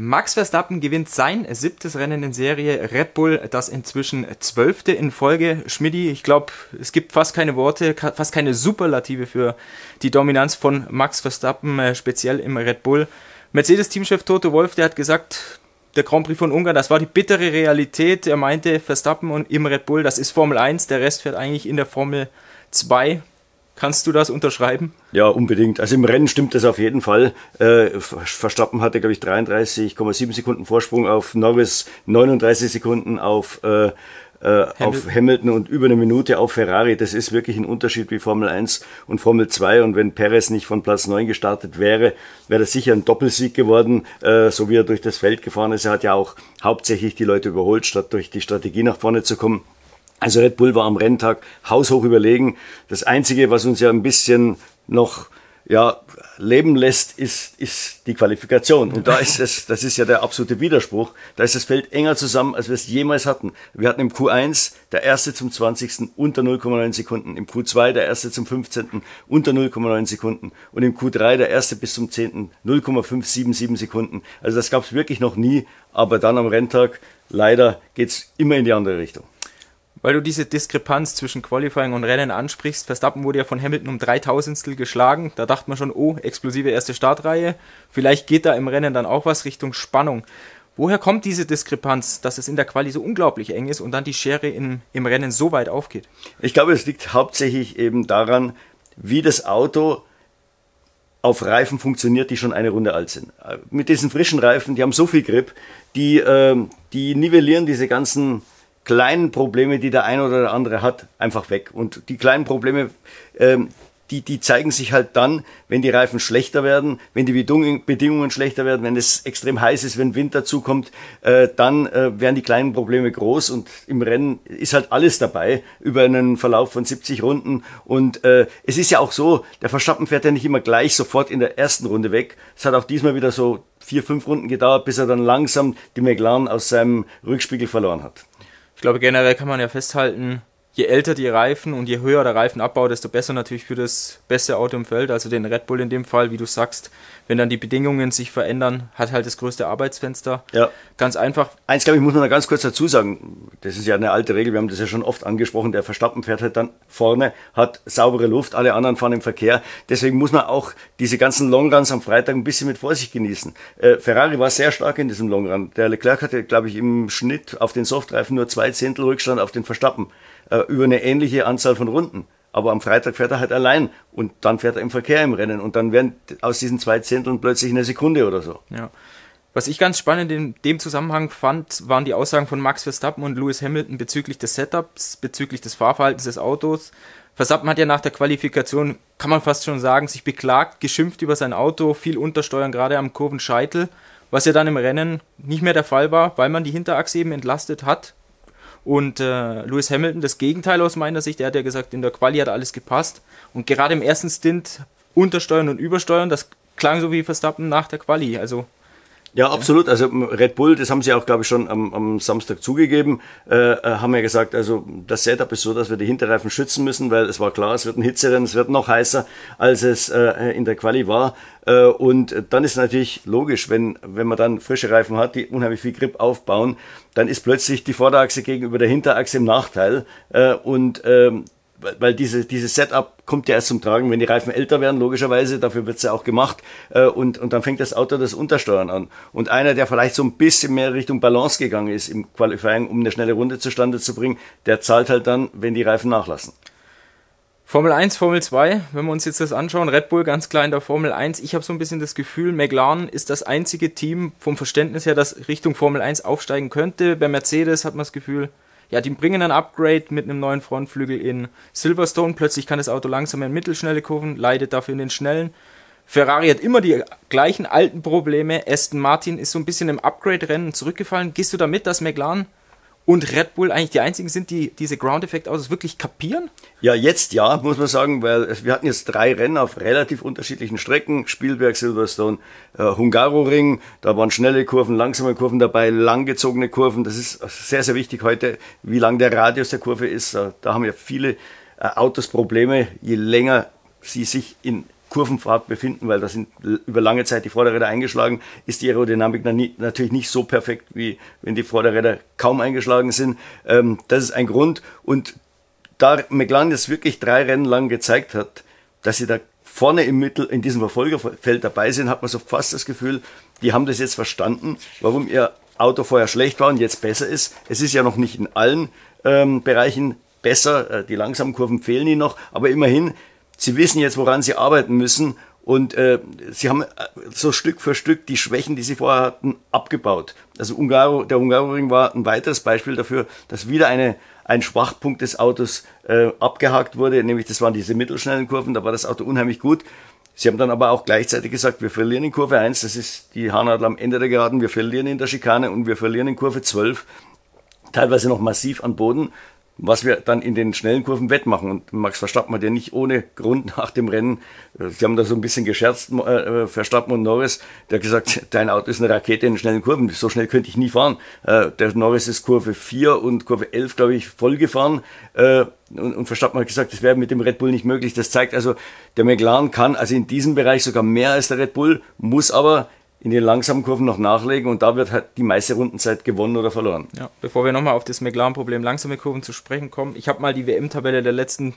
Max Verstappen gewinnt sein siebtes Rennen in Serie. Red Bull das inzwischen zwölfte in Folge. Schmidti, ich glaube, es gibt fast keine Worte, fast keine Superlative für die Dominanz von Max Verstappen, äh, speziell im Red Bull. Mercedes-Teamchef Toto Wolf, der hat gesagt, der Grand Prix von Ungarn, das war die bittere Realität. Er meinte, Verstappen und im Red Bull, das ist Formel 1, der Rest fährt eigentlich in der Formel 2. Kannst du das unterschreiben? Ja, unbedingt. Also im Rennen stimmt das auf jeden Fall. Äh, Verstappen hatte, glaube ich, 33,7 Sekunden Vorsprung auf Norris, 39 Sekunden auf, äh, äh, Hamilton. auf Hamilton und über eine Minute auf Ferrari. Das ist wirklich ein Unterschied wie Formel 1 und Formel 2. Und wenn Perez nicht von Platz 9 gestartet wäre, wäre das sicher ein Doppelsieg geworden, äh, so wie er durch das Feld gefahren ist. Er hat ja auch hauptsächlich die Leute überholt, statt durch die Strategie nach vorne zu kommen. Also Red Bull war am Renntag haushoch überlegen. Das Einzige, was uns ja ein bisschen noch ja, leben lässt, ist, ist die Qualifikation. Und da ist es, das ist ja der absolute Widerspruch, da ist das Feld enger zusammen, als wir es jemals hatten. Wir hatten im Q1 der erste zum 20. unter 0,9 Sekunden, im Q2 der erste zum 15. unter 0,9 Sekunden und im Q3 der erste bis zum 10. 0,577 Sekunden. Also das gab es wirklich noch nie, aber dann am Renntag leider geht's immer in die andere Richtung. Weil du diese Diskrepanz zwischen Qualifying und Rennen ansprichst, Verstappen wurde ja von Hamilton um 3000 geschlagen. Da dachte man schon, oh, explosive erste Startreihe. Vielleicht geht da im Rennen dann auch was Richtung Spannung. Woher kommt diese Diskrepanz, dass es in der Quali so unglaublich eng ist und dann die Schere in, im Rennen so weit aufgeht? Ich glaube, es liegt hauptsächlich eben daran, wie das Auto auf Reifen funktioniert, die schon eine Runde alt sind. Mit diesen frischen Reifen, die haben so viel Grip, die, äh, die nivellieren diese ganzen kleinen Probleme, die der eine oder der andere hat, einfach weg. Und die kleinen Probleme, ähm, die, die zeigen sich halt dann, wenn die Reifen schlechter werden, wenn die Bedingungen schlechter werden, wenn es extrem heiß ist, wenn Wind dazukommt, äh, dann äh, werden die kleinen Probleme groß und im Rennen ist halt alles dabei über einen Verlauf von 70 Runden und äh, es ist ja auch so, der Verstappen fährt ja nicht immer gleich sofort in der ersten Runde weg. Es hat auch diesmal wieder so vier, fünf Runden gedauert, bis er dann langsam die McLaren aus seinem Rückspiegel verloren hat. Ich glaube, generell kann man ja festhalten, je älter die Reifen und je höher der Reifenabbau, desto besser natürlich für das beste Auto im Feld, also den Red Bull in dem Fall, wie du sagst. Wenn dann die Bedingungen sich verändern, hat halt das größte Arbeitsfenster. Ja. Ganz einfach. Eins, glaube ich, muss man da ganz kurz dazu sagen. Das ist ja eine alte Regel, wir haben das ja schon oft angesprochen. Der Verstappen fährt halt dann vorne, hat saubere Luft, alle anderen fahren im Verkehr. Deswegen muss man auch diese ganzen Longruns am Freitag ein bisschen mit Vorsicht genießen. Äh, Ferrari war sehr stark in diesem Longrun. Der Leclerc hatte, glaube ich, im Schnitt auf den Softreifen nur zwei Zehntel Rückstand auf den Verstappen äh, über eine ähnliche Anzahl von Runden. Aber am Freitag fährt er halt allein und dann fährt er im Verkehr im Rennen und dann werden aus diesen zwei Zehnteln plötzlich eine Sekunde oder so. Ja. Was ich ganz spannend in dem Zusammenhang fand, waren die Aussagen von Max Verstappen und Lewis Hamilton bezüglich des Setups, bezüglich des Fahrverhaltens des Autos. Verstappen hat ja nach der Qualifikation, kann man fast schon sagen, sich beklagt, geschimpft über sein Auto, viel untersteuern, gerade am Kurvenscheitel, was ja dann im Rennen nicht mehr der Fall war, weil man die Hinterachse eben entlastet hat und äh, Lewis Hamilton, das Gegenteil aus meiner Sicht, er hat ja gesagt, in der Quali hat alles gepasst. Und gerade im ersten Stint untersteuern und übersteuern, das klang so wie Verstappen nach der Quali. Also ja, absolut. Also Red Bull, das haben sie auch, glaube ich, schon am, am Samstag zugegeben, äh, äh, haben ja gesagt, also das Setup ist so, dass wir die Hinterreifen schützen müssen, weil es war klar, es wird ein Hitzerennen, es wird noch heißer, als es äh, in der Quali war. Äh, und dann ist natürlich logisch, wenn, wenn man dann frische Reifen hat, die unheimlich viel Grip aufbauen, dann ist plötzlich die Vorderachse gegenüber der Hinterachse im Nachteil. Äh, und ähm, weil diese, dieses Setup kommt ja erst zum Tragen, wenn die Reifen älter werden, logischerweise, dafür wird's ja auch gemacht, äh, und, und dann fängt das Auto das Untersteuern an. Und einer, der vielleicht so ein bisschen mehr Richtung Balance gegangen ist im Qualifying, um eine schnelle Runde zustande zu bringen, der zahlt halt dann, wenn die Reifen nachlassen. Formel 1, Formel 2, wenn wir uns jetzt das anschauen, Red Bull ganz klar in der Formel 1. Ich habe so ein bisschen das Gefühl, McLaren ist das einzige Team vom Verständnis her, das Richtung Formel 1 aufsteigen könnte. Bei Mercedes hat man das Gefühl, ja, die bringen ein Upgrade mit einem neuen Frontflügel in Silverstone. Plötzlich kann das Auto langsam in mittelschnelle Kurven, leidet dafür in den schnellen. Ferrari hat immer die gleichen alten Probleme. Aston Martin ist so ein bisschen im Upgrade-Rennen zurückgefallen. Gehst du damit, dass McLaren und Red Bull eigentlich die einzigen sind, die diese Ground-Effekt-Autos wirklich kapieren? Ja, jetzt ja, muss man sagen, weil wir hatten jetzt drei Rennen auf relativ unterschiedlichen Strecken. Spielberg, Silverstone, äh, Hungaroring, da waren schnelle Kurven, langsame Kurven dabei, langgezogene Kurven. Das ist sehr, sehr wichtig heute, wie lang der Radius der Kurve ist. Da, da haben ja viele äh, Autos Probleme. Je länger sie sich in Kurvenfahrt befinden, weil da sind über lange Zeit die Vorderräder eingeschlagen, ist die Aerodynamik natürlich nicht so perfekt, wie wenn die Vorderräder kaum eingeschlagen sind. Ähm, das ist ein Grund. Und da McLaren jetzt wirklich drei Rennen lang gezeigt hat, dass sie da vorne im Mittel in diesem Verfolgerfeld dabei sind, hat man so fast das Gefühl, die haben das jetzt verstanden, warum ihr Auto vorher schlecht war und jetzt besser ist. Es ist ja noch nicht in allen ähm, Bereichen besser, äh, die langsamen Kurven fehlen ihnen noch, aber immerhin, sie wissen jetzt, woran sie arbeiten müssen und äh, sie haben äh, so Stück für Stück die Schwächen, die sie vorher hatten, abgebaut. Also Ungaro, der Ungaroring war ein weiteres Beispiel dafür, dass wieder eine, ein Schwachpunkt des Autos äh, abgehakt wurde, nämlich das waren diese mittelschnellen Kurven, da war das Auto unheimlich gut. Sie haben dann aber auch gleichzeitig gesagt, wir verlieren in Kurve 1, das ist die Haarnadel am Ende der Geraden, wir verlieren in der Schikane und wir verlieren in Kurve 12, teilweise noch massiv an Boden was wir dann in den schnellen Kurven wettmachen. Und Max Verstappen hat ja nicht ohne Grund nach dem Rennen, äh, sie haben da so ein bisschen gescherzt, äh, Verstappen und Norris, der hat gesagt, dein Auto ist eine Rakete in schnellen Kurven, so schnell könnte ich nie fahren. Äh, der Norris ist Kurve 4 und Kurve 11, glaube ich, voll gefahren. Äh, und, und Verstappen hat gesagt, das wäre mit dem Red Bull nicht möglich. Das zeigt also, der McLaren kann also in diesem Bereich sogar mehr als der Red Bull, muss aber in den langsamen Kurven noch nachlegen und da wird halt die meiste Rundenzeit gewonnen oder verloren. Ja, bevor wir nochmal auf das McLaren-Problem langsame Kurven zu sprechen kommen, ich habe mal die WM-Tabelle der letzten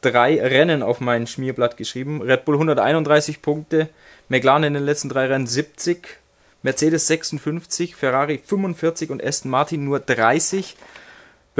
drei Rennen auf mein Schmierblatt geschrieben. Red Bull 131 Punkte, McLaren in den letzten drei Rennen 70, Mercedes 56, Ferrari 45 und Aston Martin nur 30.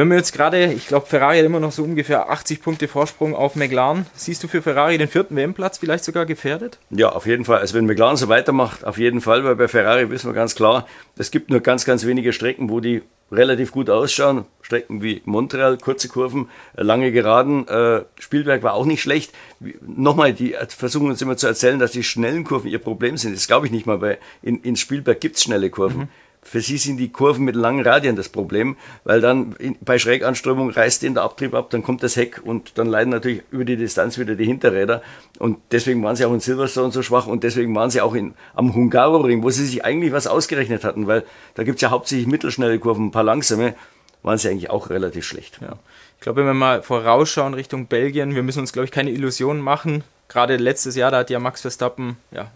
Wenn wir jetzt gerade, ich glaube, Ferrari hat immer noch so ungefähr 80 Punkte Vorsprung auf McLaren. Siehst du für Ferrari den vierten WM-Platz vielleicht sogar gefährdet? Ja, auf jeden Fall. Also wenn McLaren so weitermacht, auf jeden Fall, weil bei Ferrari wissen wir ganz klar, es gibt nur ganz, ganz wenige Strecken, wo die relativ gut ausschauen. Strecken wie Montreal, kurze Kurven, äh, lange Geraden. Äh, Spielberg war auch nicht schlecht. Nochmal, die versuchen uns immer zu erzählen, dass die schnellen Kurven ihr Problem sind. Das glaube ich nicht mal, weil in, in Spielberg gibt's schnelle Kurven. Mhm. Für sie sind die Kurven mit langen Radien das Problem, weil dann bei Schräganströmung reißt ihnen der Abtrieb ab, dann kommt das Heck und dann leiden natürlich über die Distanz wieder die Hinterräder. Und deswegen waren sie auch in Silverstone so schwach und deswegen waren sie auch in, am Hungaroring, wo sie sich eigentlich was ausgerechnet hatten, weil da gibt's ja hauptsächlich mittelschnelle Kurven, ein paar langsame, waren sie eigentlich auch relativ schlecht. Ja. Ich glaube, wenn wir mal vorausschauen Richtung Belgien, wir müssen uns, glaube ich, keine Illusionen machen. Gerade letztes Jahr, da hat ja Max Verstappen ja,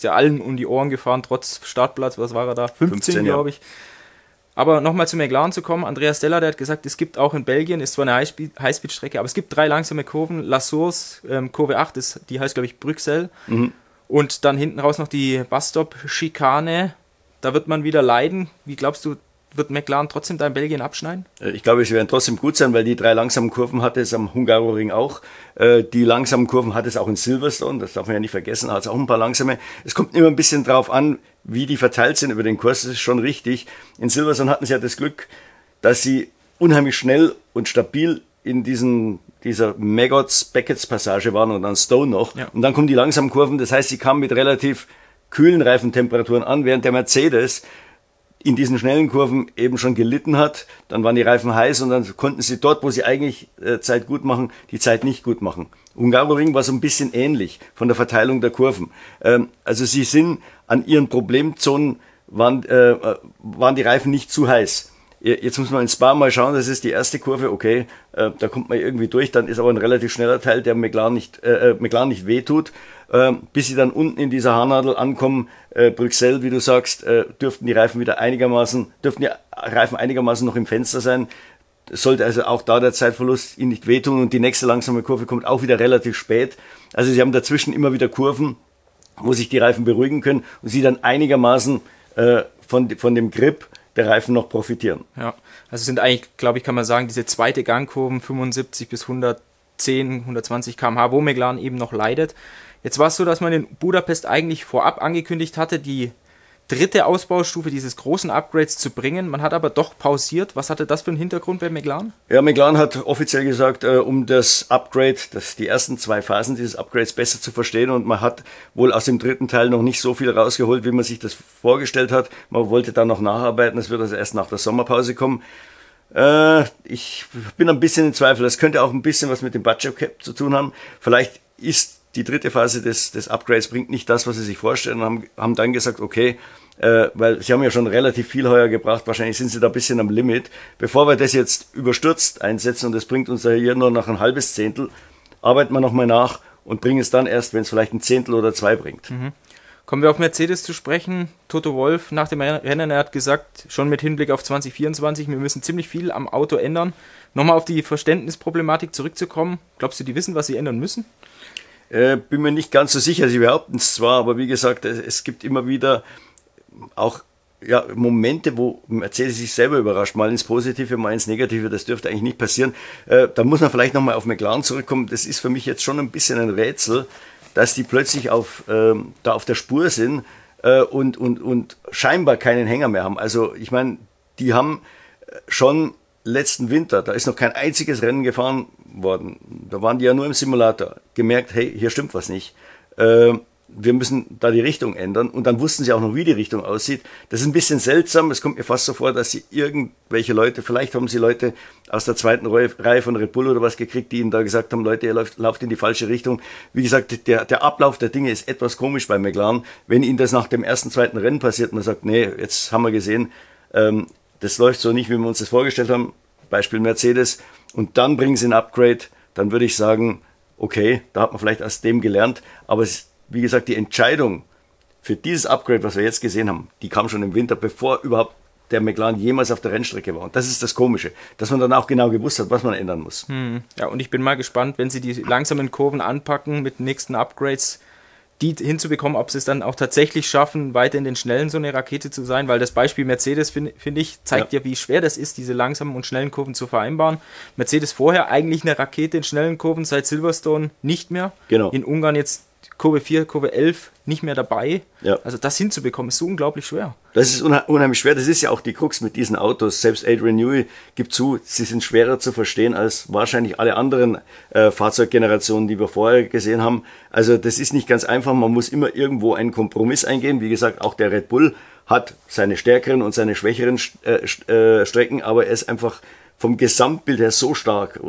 ist ja allen um die Ohren gefahren, trotz Startplatz, was war er da? 15, 15 glaube ich. Aber nochmal zu McLaren zu kommen, Andreas Della, der hat gesagt, es gibt auch in Belgien, ist zwar eine Highspeed-Strecke, aber es gibt drei langsame Kurven. La Source, ähm, Kurve 8, ist, die heißt glaube ich Brüxelles. Mhm. Und dann hinten raus noch die Bus-Stop-Schikane. Da wird man wieder leiden. Wie glaubst du, wird McLaren trotzdem da in Belgien abschneiden? Äh, ich glaube, sie werden trotzdem gut sein, weil die drei langsamen Kurven hatte es am Hungaroring auch. Äh, die langsamen Kurven hat es auch in Silverstone, das darf man ja nicht vergessen, hat es auch ein paar langsame. Es kommt immer ein bisschen drauf an, wie die verteilt sind über den Kurs, das ist schon richtig. In Silverstone hatten sie ja das Glück, dass sie unheimlich schnell und stabil in diesen dieser Maggots Beckett's Passage waren und dann Stone noch. Ja. Und dann kommen die langsamen Kurven, das heißt, sie kamen mit relativ kühlen Reifentemperaturen an, während der Mercedes in diesen schnellen Kurven eben schon gelitten hat. Dann waren die Reifen heiß und dann konnten sie dort, wo sie eigentlich äh, Zeit gut machen, die Zeit nicht gut machen. Hungaroring war so ein bisschen ähnlich von der Verteilung der Kurven. Ähm, also sie sind an ihren Problemzonen, waren, äh, waren die Reifen nicht zu heiß. Jetzt muss man ins Spa mal schauen, das ist die erste Kurve, okay, äh, da kommt man irgendwie durch, dann ist aber ein relativ schneller Teil, der McLaren nicht, äh, äh McLaren nicht wehtut. Äh, bis sie dann unten in dieser Haarnadel ankommen, äh, Brüssel, wie du sagst, äh, dürften die Reifen wieder einigermaßen, dürften die Reifen einigermaßen noch im Fenster sein. Sollte also auch da der Zeitverlust ihnen nicht wehtun und die nächste langsame Kurve kommt auch wieder relativ spät. Also sie haben dazwischen immer wieder Kurven, wo sich die Reifen beruhigen können und sie dann einigermaßen äh, von, von dem Grip der Reifen noch profitieren. Ja, also sind eigentlich, glaube ich, kann man sagen, diese zweite Gangkurven 75 bis 110, 120 km/h, wo McLaren eben noch leidet. Jetzt war es so, dass man in Budapest eigentlich vorab angekündigt hatte, die dritte Ausbaustufe dieses großen Upgrades zu bringen. Man hat aber doch pausiert. Was hatte das für einen Hintergrund bei McLaren? Ja, McLaren hat offiziell gesagt, äh, um das Upgrade, das, die ersten zwei Phasen dieses Upgrades besser zu verstehen und man hat wohl aus dem dritten Teil noch nicht so viel rausgeholt, wie man sich das vorgestellt hat. Man wollte da noch nacharbeiten. Es wird also erst nach der Sommerpause kommen. Äh, ich bin ein bisschen in Zweifel. Das könnte auch ein bisschen was mit dem Budget Cap zu tun haben. Vielleicht ist die dritte Phase des, des Upgrades bringt nicht das, was sie sich vorstellen und haben, haben dann gesagt, okay, äh, weil sie haben ja schon relativ viel heuer gebracht, wahrscheinlich sind sie da ein bisschen am Limit. Bevor wir das jetzt überstürzt einsetzen und das bringt uns ja hier nur noch ein halbes Zehntel, arbeiten wir nochmal nach und bringen es dann erst, wenn es vielleicht ein Zehntel oder zwei bringt. Mhm. Kommen wir auf Mercedes zu sprechen. Toto Wolf nach dem Rennen, er hat gesagt, schon mit Hinblick auf 2024, wir müssen ziemlich viel am Auto ändern. Nochmal auf die Verständnisproblematik zurückzukommen. Glaubst du, die wissen, was sie ändern müssen? Äh, bin mir nicht ganz so sicher. Sie behaupten es zwar, aber wie gesagt, es, es gibt immer wieder auch ja, Momente, wo Mercedes sich selber überrascht, mal ins Positive, mal ins Negative, das dürfte eigentlich nicht passieren. Äh, da muss man vielleicht nochmal auf McLaren zurückkommen. Das ist für mich jetzt schon ein bisschen ein Rätsel, dass die plötzlich auf, ähm, da auf der Spur sind äh, und, und, und scheinbar keinen Hänger mehr haben. Also ich meine, die haben schon letzten Winter, da ist noch kein einziges Rennen gefahren worden. Da waren die ja nur im Simulator. Gemerkt, hey, hier stimmt was nicht. Wir müssen da die Richtung ändern. Und dann wussten sie auch noch, wie die Richtung aussieht. Das ist ein bisschen seltsam. Es kommt mir fast so vor, dass sie irgendwelche Leute, vielleicht haben sie Leute aus der zweiten Reihe von Red Bull oder was gekriegt, die ihnen da gesagt haben, Leute, ihr lauft, lauft in die falsche Richtung. Wie gesagt, der, der Ablauf der Dinge ist etwas komisch bei McLaren. Wenn ihnen das nach dem ersten, zweiten Rennen passiert, man sagt, nee, jetzt haben wir gesehen, ähm, das läuft so nicht, wie wir uns das vorgestellt haben. Beispiel Mercedes. Und dann bringen sie ein Upgrade. Dann würde ich sagen, okay, da hat man vielleicht aus dem gelernt. Aber es wie gesagt, die Entscheidung für dieses Upgrade, was wir jetzt gesehen haben, die kam schon im Winter, bevor überhaupt der McLaren jemals auf der Rennstrecke war. Und das ist das Komische, dass man dann auch genau gewusst hat, was man ändern muss. Hm. Ja, und ich bin mal gespannt, wenn sie die langsamen Kurven anpacken mit nächsten Upgrades, die hinzubekommen, ob sie es dann auch tatsächlich schaffen, weiter in den Schnellen so eine Rakete zu sein, weil das Beispiel Mercedes, finde find ich, zeigt ja. ja. wie schwer das ist, diese langsamen und schnellen Kurven zu vereinbaren. Mercedes vorher eigentlich eine Rakete in schnellen Kurven, seit Silverstone nicht mehr. Genau. In Ungarn jetzt Kurve 4, Kurve 11 nicht mehr dabei. Ja. Also das hinzubekommen, ist so unglaublich schwer. Das ist unheimlich schwer. Das ist ja auch die Krux mit diesen Autos. Selbst Adrian Newey gibt zu, sie sind schwerer zu verstehen als wahrscheinlich alle anderen äh, Fahrzeuggenerationen, die wir vorher gesehen haben. Also das ist nicht ganz einfach. Man muss immer irgendwo einen Kompromiss eingehen. Wie gesagt, auch der Red Bull hat seine stärkeren und seine schwächeren äh, äh, Strecken, aber er ist einfach vom Gesamtbild her so stark,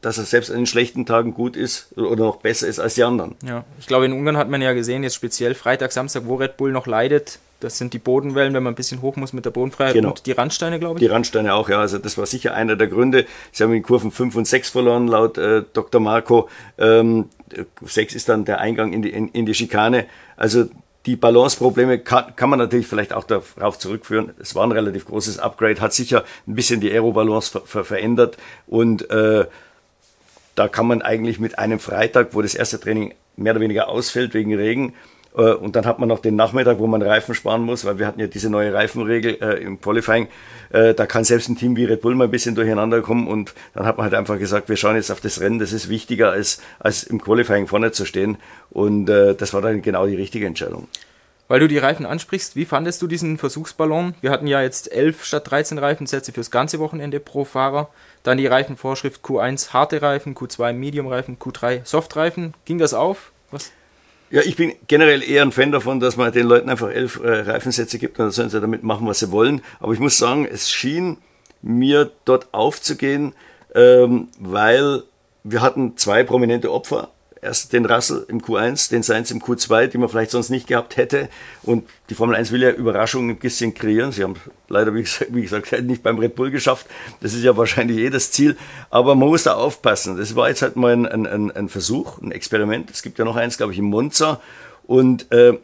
dass er selbst an den schlechten Tagen gut ist oder noch besser ist als die anderen. Ja, ich glaube, in Ungarn hat man ja gesehen, jetzt speziell Freitag, Samstag, wo Red Bull noch leidet. Das sind die Bodenwellen, wenn man ein bisschen hoch muss mit der Bodenfreiheit genau. und die Randsteine, glaube ich. Die Randsteine auch, ja. Also das war sicher einer der Gründe. Sie haben in Kurven 5 und 6 verloren, laut äh, Dr. Marco. Ähm, 6 ist dann der Eingang in die, in, in die Schikane. Also die Balanceprobleme kann, kann man natürlich vielleicht auch darauf zurückführen. Es war ein relativ großes Upgrade, hat sicher ein bisschen die Aerobalance ver ver verändert und äh, da kann man eigentlich mit einem Freitag, wo das erste Training mehr oder weniger ausfällt wegen Regen, und dann hat man noch den Nachmittag, wo man Reifen sparen muss, weil wir hatten ja diese neue Reifenregel äh, im Qualifying. Äh, da kann selbst ein Team wie Red Bull mal ein bisschen durcheinander kommen und dann hat man halt einfach gesagt, wir schauen jetzt auf das Rennen, das ist wichtiger als, als im Qualifying vorne zu stehen. Und äh, das war dann genau die richtige Entscheidung. Weil du die Reifen ansprichst, wie fandest du diesen Versuchsballon? Wir hatten ja jetzt 11 statt 13 Reifensätze fürs ganze Wochenende pro Fahrer. Dann die Reifenvorschrift Q1 harte Reifen, Q2 Medium Reifen, Q3 Soft Reifen. Ging das auf? Was? Ja, ich bin generell eher ein Fan davon, dass man den Leuten einfach elf äh, Reifensätze gibt und dann sollen sie damit machen, was sie wollen. Aber ich muss sagen, es schien mir dort aufzugehen, ähm, weil wir hatten zwei prominente Opfer erst den Russell im Q1, den Sainz im Q2, die man vielleicht sonst nicht gehabt hätte. Und die Formel 1 will ja Überraschungen ein bisschen kreieren. Sie haben leider, wie gesagt, wie gesagt, nicht beim Red Bull geschafft. Das ist ja wahrscheinlich jedes Ziel. Aber man muss da aufpassen. Das war jetzt halt mal ein, ein, ein Versuch, ein Experiment. Es gibt ja noch eins, glaube ich, in Monza. Und äh,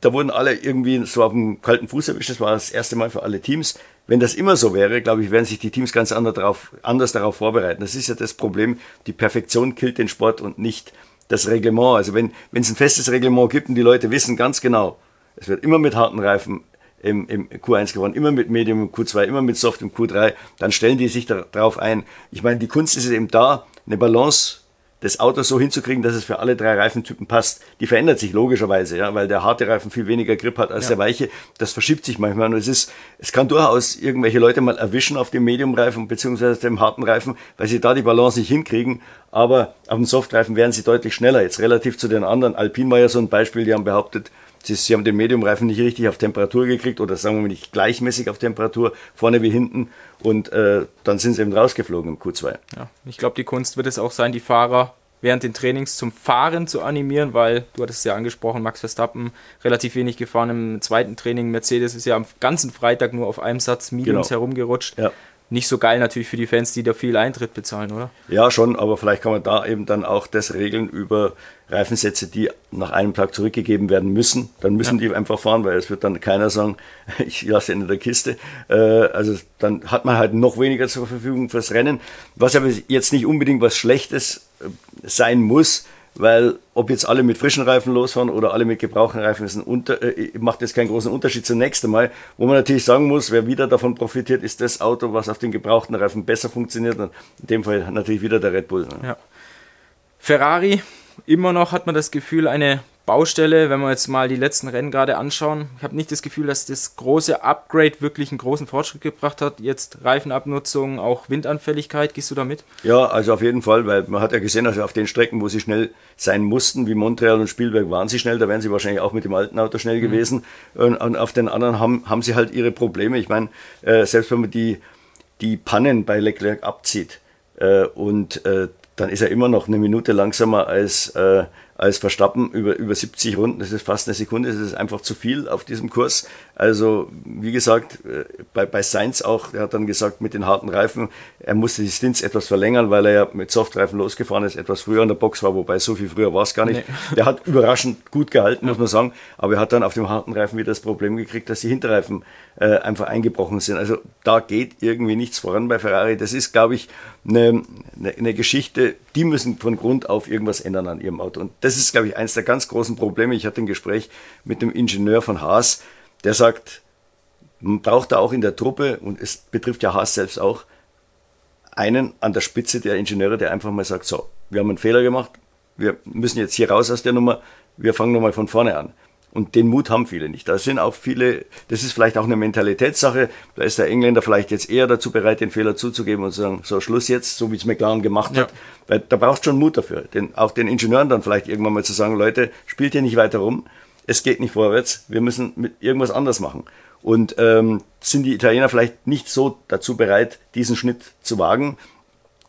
da wurden alle irgendwie so auf dem kalten Fuß erwischt. Das war das erste Mal für alle Teams. Wenn das immer so wäre, glaube ich, werden sich die Teams ganz anders darauf, anders darauf vorbereiten. Das ist ja das Problem. Die Perfektion killt den Sport und nicht das Reglement. Also wenn, wenn es ein festes Reglement gibt und die Leute wissen ganz genau, es wird immer mit harten Reifen im, im Q1 gewonnen, immer mit Medium im Q2, immer mit Soft im Q3, dann stellen die sich darauf ein. Ich meine, die Kunst ist eben da, eine Balance das Auto so hinzukriegen, dass es für alle drei Reifentypen passt. Die verändert sich logischerweise, ja, weil der harte Reifen viel weniger Grip hat als ja. der weiche. Das verschiebt sich manchmal und es ist, es kann durchaus irgendwelche Leute mal erwischen auf dem Medium-Reifen beziehungsweise dem harten Reifen, weil sie da die Balance nicht hinkriegen. Aber auf dem Softreifen wären sie deutlich schneller. Jetzt relativ zu den anderen. Alpine war ja so ein Beispiel, die haben behauptet, Sie, haben den Mediumreifen nicht richtig auf Temperatur gekriegt oder sagen wir mal nicht gleichmäßig auf Temperatur, vorne wie hinten. Und äh, dann sind sie eben rausgeflogen im Q2. Ja, ich glaube, die Kunst wird es auch sein, die Fahrer während den Trainings zum Fahren zu animieren, weil du hattest es ja angesprochen, Max Verstappen relativ wenig gefahren im zweiten Training. Mercedes ist ja am ganzen Freitag nur auf einem Satz Mediums genau. herumgerutscht. Ja. Nicht so geil natürlich für die Fans, die da viel Eintritt bezahlen, oder? Ja, schon, aber vielleicht kann man da eben dann auch das regeln über Reifensätze, die nach einem Tag zurückgegeben werden müssen. Dann müssen ja. die einfach fahren, weil es wird dann keiner sagen, ich lasse ihn in der Kiste. Äh, also dann hat man halt noch weniger zur Verfügung fürs Rennen, was aber jetzt nicht unbedingt was Schlechtes äh, sein muss, weil ob jetzt alle mit frischen Reifen losfahren oder alle mit gebrauchten Reifen, ist ein Unter äh, macht jetzt keinen großen Unterschied zunächst einmal. Wo man natürlich sagen muss, wer wieder davon profitiert, ist das Auto, was auf den gebrauchten Reifen besser funktioniert. Und in dem Fall natürlich wieder der Red Bull. Ne? Ja. Ferrari, immer noch hat man das Gefühl, eine Baustelle, wenn wir jetzt mal die letzten Rennen gerade anschauen. Ich habe nicht das Gefühl, dass das große Upgrade wirklich einen großen Fortschritt gebracht hat. Jetzt Reifenabnutzung, auch Windanfälligkeit. Gehst du da mit? Ja, also auf jeden Fall, weil man hat ja gesehen, also auf den Strecken, wo sie schnell sein mussten, wie Montreal und Spielberg, waren sie schnell. Da wären sie wahrscheinlich auch mit dem alten Auto schnell mhm. gewesen. Und, und, auf den anderen haben, haben sie halt ihre Probleme. Ich meine, äh, selbst wenn man die, die Pannen bei Leclerc abzieht äh, und äh, dann ist er immer noch eine Minute langsamer als, äh, als Verstappen über, über 70 Runden. Das ist fast eine Sekunde, das ist einfach zu viel auf diesem Kurs. Also, wie gesagt, äh, bei, bei Sainz auch, er hat dann gesagt, mit den harten Reifen, er musste die Stints etwas verlängern, weil er ja mit Softreifen losgefahren ist, etwas früher in der Box war, wobei so viel früher war es gar nicht. Nee. Der hat überraschend gut gehalten, muss man sagen, aber er hat dann auf dem harten Reifen wieder das Problem gekriegt, dass die Hinterreifen äh, einfach eingebrochen sind. Also, da geht irgendwie nichts voran bei Ferrari. Das ist, glaube ich, eine, eine, eine Geschichte, die müssen von Grund auf irgendwas ändern an ihrem Auto. Und das ist, glaube ich, eines der ganz großen Probleme. Ich hatte ein Gespräch mit dem Ingenieur von Haas, der sagt, man braucht da auch in der Truppe, und es betrifft ja Haas selbst auch, einen an der Spitze der Ingenieure, der einfach mal sagt, so, wir haben einen Fehler gemacht, wir müssen jetzt hier raus aus der Nummer, wir fangen nochmal von vorne an. Und den Mut haben viele nicht. Da sind auch viele, das ist vielleicht auch eine Mentalitätssache. Da ist der Engländer vielleicht jetzt eher dazu bereit, den Fehler zuzugeben und zu sagen, so Schluss jetzt, so wie es McLaren gemacht hat. Ja. Weil da brauchst du schon Mut dafür. Den, auch den Ingenieuren dann vielleicht irgendwann mal zu sagen, Leute, spielt hier nicht weiter rum es geht nicht vorwärts, wir müssen mit irgendwas anders machen. Und ähm, sind die Italiener vielleicht nicht so dazu bereit, diesen Schnitt zu wagen.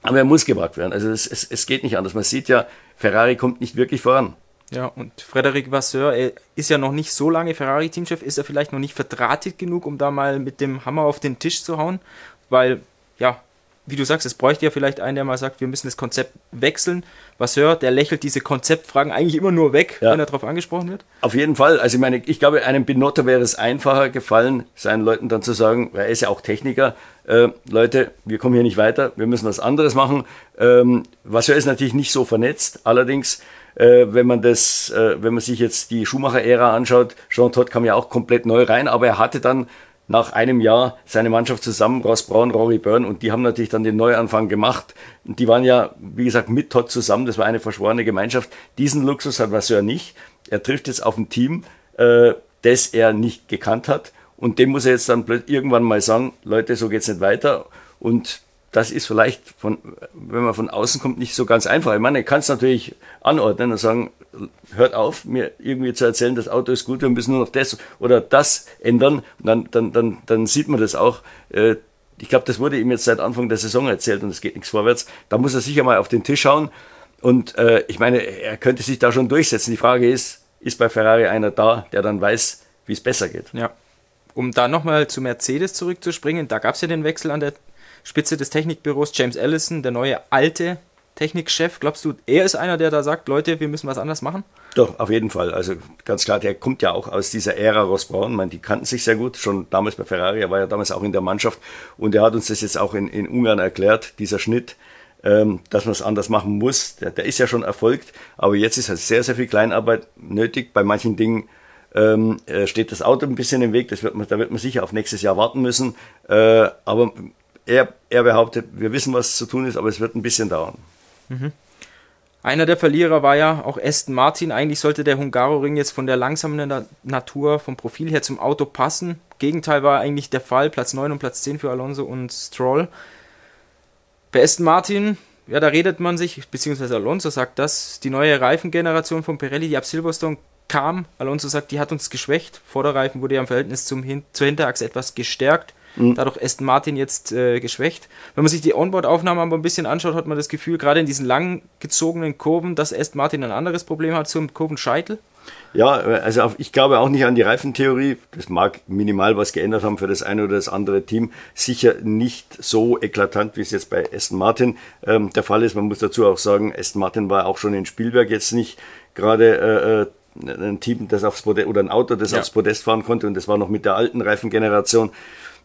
Aber er muss gewagt werden. Also es, es, es geht nicht anders. Man sieht ja, Ferrari kommt nicht wirklich voran. Ja, und Frederic Vasseur er ist ja noch nicht so lange Ferrari-Teamchef, ist er vielleicht noch nicht verdrahtet genug, um da mal mit dem Hammer auf den Tisch zu hauen, weil, ja, wie du sagst, es bräuchte ja vielleicht einen, der mal sagt, wir müssen das Konzept wechseln. Hört, der lächelt diese Konzeptfragen eigentlich immer nur weg, ja. wenn er darauf angesprochen wird? Auf jeden Fall. Also ich meine, ich glaube, einem Binotto wäre es einfacher gefallen, seinen Leuten dann zu sagen, weil er ist ja auch Techniker, äh, Leute, wir kommen hier nicht weiter, wir müssen was anderes machen. Ähm, Vasseur ist natürlich nicht so vernetzt, allerdings äh, wenn man das, äh, wenn man sich jetzt die Schumacher-Ära anschaut, Jean Todt kam ja auch komplett neu rein, aber er hatte dann nach einem Jahr seine Mannschaft zusammen, Ross Braun, Rory Byrne, und die haben natürlich dann den Neuanfang gemacht. Und die waren ja, wie gesagt, mit Todd zusammen, das war eine verschworene Gemeinschaft. Diesen Luxus hat Vasseur nicht. Er trifft jetzt auf ein Team, äh, das er nicht gekannt hat. Und dem muss er jetzt dann irgendwann mal sagen, Leute, so geht's nicht weiter. Und das ist vielleicht, von, wenn man von außen kommt, nicht so ganz einfach. Ich meine, ich kann es natürlich anordnen und sagen, hört auf, mir irgendwie zu erzählen, das Auto ist gut, wir müssen nur noch das oder das ändern. Dann, dann, dann, dann sieht man das auch. Äh, ich glaube, das wurde ihm jetzt seit Anfang der Saison erzählt und es geht nichts vorwärts. Da muss er sicher mal auf den Tisch schauen. Und äh, ich meine, er könnte sich da schon durchsetzen. Die Frage ist, ist bei Ferrari einer da, der dann weiß, wie es besser geht? Ja. Um da nochmal zu Mercedes zurückzuspringen, da gab es ja den Wechsel an der Spitze des Technikbüros, James Allison, der neue alte Technikchef. Glaubst du, er ist einer, der da sagt, Leute, wir müssen was anders machen? Doch, auf jeden Fall. Also ganz klar, der kommt ja auch aus dieser Ära Ross Braun. Man, die kannten sich sehr gut, schon damals bei Ferrari, er war ja damals auch in der Mannschaft. Und er hat uns das jetzt auch in, in Ungarn erklärt, dieser Schnitt, ähm, dass man es anders machen muss. Der, der ist ja schon erfolgt, aber jetzt ist halt sehr, sehr viel Kleinarbeit nötig. Bei manchen Dingen ähm, äh, steht das Auto ein bisschen im Weg. Das wird man, da wird man sicher auf nächstes Jahr warten müssen. Äh, aber er, er behauptet, wir wissen, was zu tun ist, aber es wird ein bisschen dauern. Mhm. Einer der Verlierer war ja auch Aston Martin. Eigentlich sollte der Hungaroring jetzt von der langsamen Natur, vom Profil her zum Auto passen. Gegenteil war eigentlich der Fall. Platz 9 und Platz 10 für Alonso und Stroll. Bei Aston Martin, ja, da redet man sich, beziehungsweise Alonso sagt das, die neue Reifengeneration von Pirelli, die ab Silverstone kam. Alonso sagt, die hat uns geschwächt. Vorderreifen wurde ja im Verhältnis zum Hin zur Hinterachse etwas gestärkt. Mhm. Dadurch Aston Martin jetzt äh, geschwächt. Wenn man sich die Onboard-Aufnahmen aber ein bisschen anschaut, hat man das Gefühl, gerade in diesen lang gezogenen Kurven, dass Aston Martin ein anderes Problem hat zum Kurvenscheitel. Ja, also ich glaube auch nicht an die Reifentheorie. Das mag minimal was geändert haben für das eine oder das andere Team. Sicher nicht so eklatant, wie es jetzt bei Aston Martin ähm, der Fall ist. Man muss dazu auch sagen, Aston Martin war auch schon in Spielberg jetzt nicht gerade äh, äh ein Team, das aufs Podest oder ein Auto, das ja. aufs Podest fahren konnte und das war noch mit der alten Reifengeneration.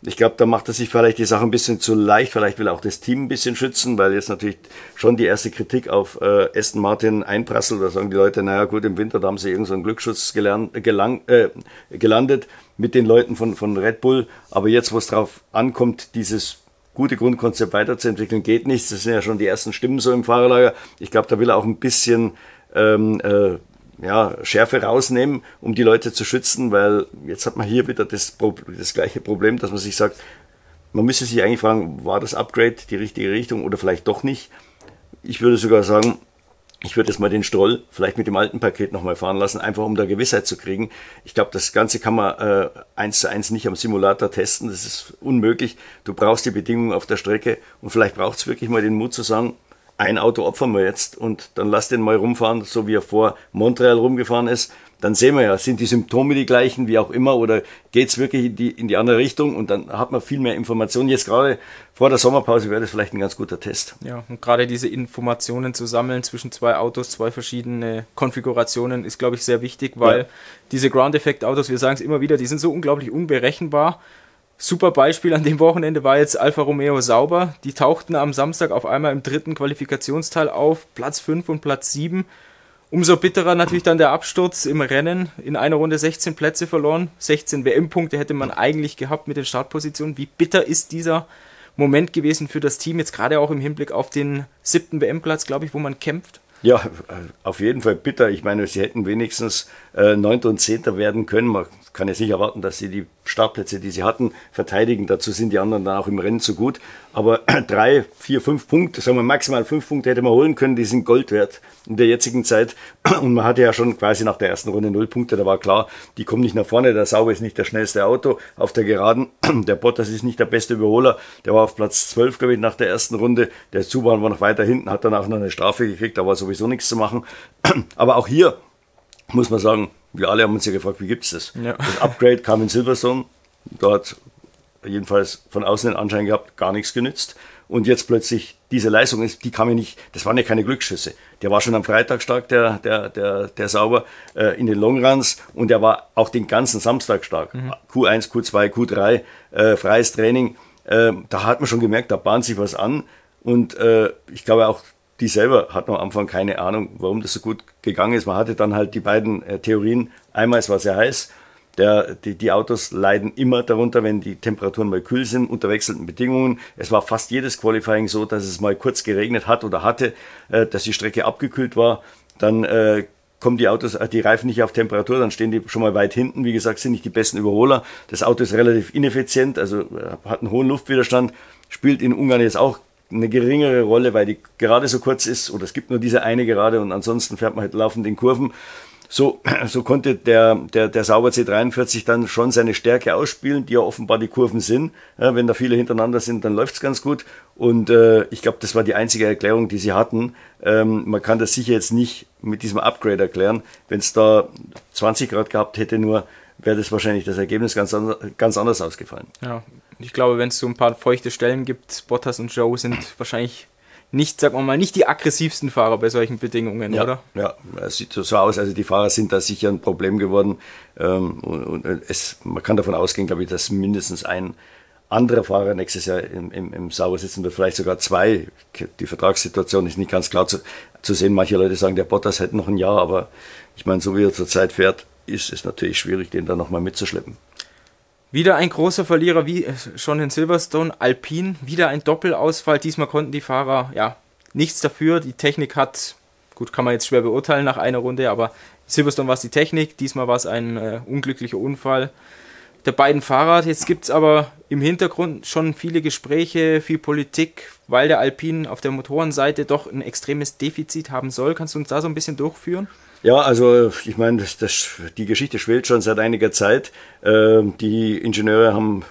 Ich glaube, da macht er sich vielleicht die Sache ein bisschen zu leicht. Vielleicht will er auch das Team ein bisschen schützen, weil jetzt natürlich schon die erste Kritik auf äh, Aston Martin einprasselt. Da sagen die Leute, naja gut, im Winter da haben sie irgendeinen so Glücksschutz gelernt, gelang, äh, gelandet mit den Leuten von, von Red Bull. Aber jetzt, wo es drauf ankommt, dieses gute Grundkonzept weiterzuentwickeln, geht nicht. Das sind ja schon die ersten Stimmen so im Fahrerlager. Ich glaube, da will er auch ein bisschen ähm, äh, ja, Schärfe rausnehmen, um die Leute zu schützen, weil jetzt hat man hier wieder das, das gleiche Problem, dass man sich sagt, man müsste sich eigentlich fragen, war das Upgrade die richtige Richtung oder vielleicht doch nicht? Ich würde sogar sagen, ich würde jetzt mal den Stroll vielleicht mit dem alten Paket nochmal fahren lassen, einfach um da Gewissheit zu kriegen. Ich glaube, das Ganze kann man äh, eins zu eins nicht am Simulator testen. Das ist unmöglich. Du brauchst die Bedingungen auf der Strecke und vielleicht braucht es wirklich mal den Mut zu sagen, ein Auto opfern wir jetzt und dann lass den mal rumfahren, so wie er vor Montreal rumgefahren ist. Dann sehen wir ja, sind die Symptome die gleichen, wie auch immer, oder geht's wirklich in die, in die andere Richtung und dann hat man viel mehr Informationen. Jetzt gerade vor der Sommerpause wäre das vielleicht ein ganz guter Test. Ja, und gerade diese Informationen zu sammeln zwischen zwei Autos, zwei verschiedene Konfigurationen, ist, glaube ich, sehr wichtig, weil ja. diese Ground-Effekt-Autos, wir sagen es immer wieder, die sind so unglaublich unberechenbar Super Beispiel an dem Wochenende war jetzt Alfa Romeo Sauber. Die tauchten am Samstag auf einmal im dritten Qualifikationsteil auf, Platz 5 und Platz 7. Umso bitterer natürlich dann der Absturz im Rennen. In einer Runde 16 Plätze verloren. 16 WM-Punkte hätte man eigentlich gehabt mit den Startpositionen. Wie bitter ist dieser Moment gewesen für das Team, jetzt gerade auch im Hinblick auf den siebten WM-Platz, glaube ich, wo man kämpft? Ja, auf jeden Fall bitter. Ich meine, sie hätten wenigstens äh, 9. und 10. werden können. Man kann jetzt nicht erwarten, dass sie die Startplätze, die sie hatten, verteidigen. Dazu sind die anderen dann auch im Rennen zu gut. Aber drei, vier, fünf Punkte, sagen wir maximal fünf Punkte hätte man holen können, die sind Gold wert in der jetzigen Zeit. Und man hatte ja schon quasi nach der ersten Runde null Punkte, da war klar, die kommen nicht nach vorne. Der Sauber ist nicht das schnellste Auto auf der Geraden. Der Bottas ist nicht der beste Überholer. Der war auf Platz 12, glaube ich, nach der ersten Runde. Der Zuban war noch weiter hinten, hat danach noch eine Strafe gekriegt, da war sowieso nichts zu machen. Aber auch hier muss man sagen, wir alle haben uns ja gefragt, wie gibt es das? Ja. Das Upgrade kam in Silverstone, dort jedenfalls von außen den Anschein gehabt, gar nichts genützt. Und jetzt plötzlich diese Leistung, die kam ja nicht, das waren ja keine Glücksschüsse. Der war schon am Freitag stark, der, der, der, der Sauber, äh, in den Longruns und der war auch den ganzen Samstag stark. Mhm. Q1, Q2, Q3, äh, freies Training. Äh, da hat man schon gemerkt, da bahnt sich was an. Und äh, ich glaube auch, die selber hatten am Anfang keine Ahnung, warum das so gut gegangen ist. Man hatte dann halt die beiden äh, Theorien. Einmal, es war sehr heiß. Der, die, die Autos leiden immer darunter, wenn die Temperaturen mal kühl sind, unter wechselnden Bedingungen. Es war fast jedes Qualifying so, dass es mal kurz geregnet hat oder hatte, äh, dass die Strecke abgekühlt war. Dann äh, kommen die Autos, äh, die Reifen nicht auf Temperatur, dann stehen die schon mal weit hinten. Wie gesagt, sind nicht die besten Überholer. Das Auto ist relativ ineffizient, also äh, hat einen hohen Luftwiderstand, spielt in Ungarn jetzt auch eine geringere Rolle, weil die gerade so kurz ist oder es gibt nur diese eine gerade und ansonsten fährt man halt laufend in Kurven. So, so konnte der, der, der Sauber C43 dann schon seine Stärke ausspielen, die ja offenbar die Kurven sind. Ja, wenn da viele hintereinander sind, dann läuft's ganz gut. Und äh, ich glaube, das war die einzige Erklärung, die sie hatten. Ähm, man kann das sicher jetzt nicht mit diesem Upgrade erklären. Wenn es da 20 Grad gehabt hätte, nur wäre das wahrscheinlich das Ergebnis ganz, ganz anders ausgefallen. Ja, ich glaube, wenn es so ein paar feuchte Stellen gibt, Bottas und Joe sind wahrscheinlich nicht, sagen wir mal, nicht die aggressivsten Fahrer bei solchen Bedingungen, ja, oder? Ja, es sieht so aus. Also die Fahrer sind da sicher ein Problem geworden. Ähm, und es, man kann davon ausgehen, glaube ich, dass mindestens ein anderer Fahrer nächstes Jahr im, im, im Sauber sitzen wird, vielleicht sogar zwei. Die Vertragssituation ist nicht ganz klar zu, zu sehen. Manche Leute sagen, der Bottas hätte noch ein Jahr, aber ich meine, so wie er zurzeit fährt, ist es natürlich schwierig, den da nochmal mitzuschleppen. Wieder ein großer Verlierer wie schon in Silverstone, Alpine, wieder ein Doppelausfall. Diesmal konnten die Fahrer ja nichts dafür. Die Technik hat, gut, kann man jetzt schwer beurteilen nach einer Runde, aber Silverstone war es die Technik, diesmal war es ein äh, unglücklicher Unfall der beiden Fahrer. Jetzt gibt es aber im Hintergrund schon viele Gespräche, viel Politik, weil der Alpine auf der Motorenseite doch ein extremes Defizit haben soll. Kannst du uns da so ein bisschen durchführen? Ja, also ich meine, das, das, die Geschichte schwelt schon seit einiger Zeit. Äh, die Ingenieure haben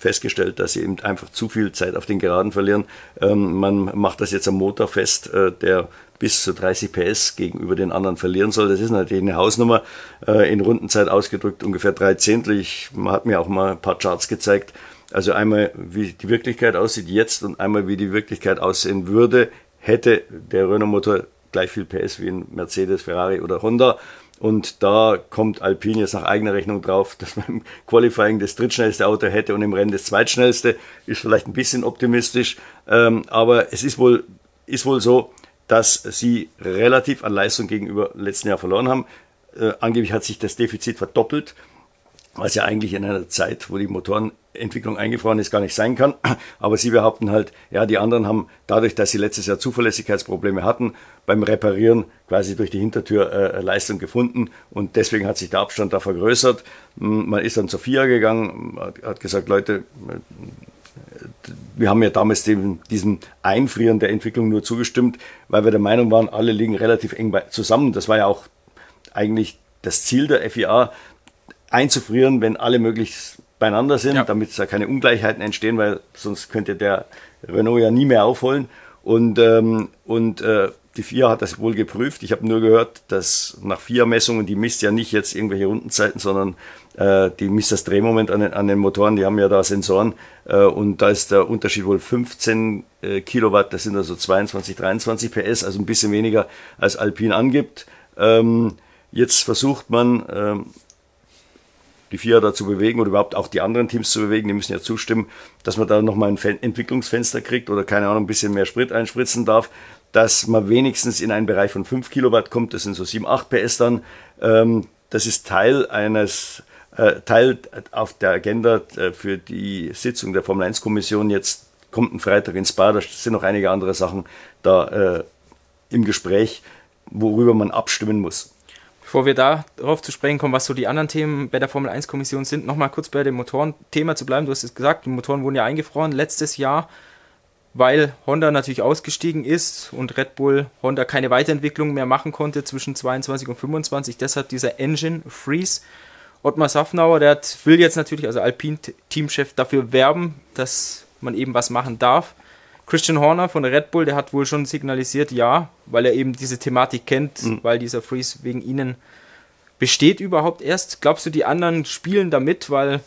festgestellt, dass sie eben einfach zu viel Zeit auf den Geraden verlieren. Ähm, man macht das jetzt am Motor fest, äh, der bis zu 30 PS gegenüber den anderen verlieren soll. Das ist natürlich eine Hausnummer, äh, in Rundenzeit ausgedrückt ungefähr drei Zehntel. Ich, man hat mir auch mal ein paar Charts gezeigt. Also einmal, wie die Wirklichkeit aussieht jetzt und einmal, wie die Wirklichkeit aussehen würde, hätte der Renault-Motor gleich viel PS wie ein Mercedes, Ferrari oder Honda. Und da kommt Alpine jetzt nach eigener Rechnung drauf, dass man im Qualifying das drittschnellste Auto hätte und im Rennen das zweitschnellste. Ist vielleicht ein bisschen optimistisch, ähm, aber es ist wohl, ist wohl so, dass sie relativ an Leistung gegenüber letzten Jahr verloren haben. Äh, angeblich hat sich das Defizit verdoppelt was ja eigentlich in einer Zeit, wo die Motorenentwicklung eingefroren ist, gar nicht sein kann. Aber sie behaupten halt, ja, die anderen haben dadurch, dass sie letztes Jahr Zuverlässigkeitsprobleme hatten, beim Reparieren quasi durch die Hintertür äh, Leistung gefunden und deswegen hat sich der Abstand da vergrößert. Hm, man ist dann zur FIA gegangen, hat gesagt, Leute, wir haben ja damals dem, diesem Einfrieren der Entwicklung nur zugestimmt, weil wir der Meinung waren, alle liegen relativ eng zusammen. Das war ja auch eigentlich das Ziel der FIA, einzufrieren, wenn alle möglichst beieinander sind, ja. damit da keine Ungleichheiten entstehen, weil sonst könnte der Renault ja nie mehr aufholen. Und, ähm, und äh, die FIA hat das wohl geprüft. Ich habe nur gehört, dass nach vier Messungen, die misst ja nicht jetzt irgendwelche Rundenzeiten, sondern äh, die misst das Drehmoment an den, an den Motoren, die haben ja da Sensoren. Äh, und da ist der Unterschied wohl 15 äh, Kilowatt, das sind also 22, 23 PS, also ein bisschen weniger als Alpine angibt. Ähm, jetzt versucht man, ähm, die FIA dazu bewegen oder überhaupt auch die anderen Teams zu bewegen, die müssen ja zustimmen, dass man da nochmal ein Entwicklungsfenster kriegt oder keine Ahnung, ein bisschen mehr Sprit einspritzen darf, dass man wenigstens in einen Bereich von 5 Kilowatt kommt, das sind so 7, 8 PS dann. Ähm, das ist Teil eines, äh, Teil auf der Agenda äh, für die Sitzung der Formel 1 Kommission. Jetzt kommt ein Freitag ins Spa, da sind noch einige andere Sachen da äh, im Gespräch, worüber man abstimmen muss. Bevor wir darauf zu sprechen kommen, was so die anderen Themen bei der Formel 1 Kommission sind, nochmal kurz bei dem Motorenthema zu bleiben. Du hast es gesagt, die Motoren wurden ja eingefroren letztes Jahr, weil Honda natürlich ausgestiegen ist und Red Bull Honda keine Weiterentwicklung mehr machen konnte zwischen 22 und 25. Deshalb dieser Engine Freeze. Ottmar Safnauer, der hat, will jetzt natürlich, also Alpine-Teamchef, dafür werben, dass man eben was machen darf. Christian Horner von Red Bull, der hat wohl schon signalisiert, ja, weil er eben diese Thematik kennt, mhm. weil dieser Freeze wegen ihnen besteht überhaupt erst. Glaubst du, die anderen spielen damit, weil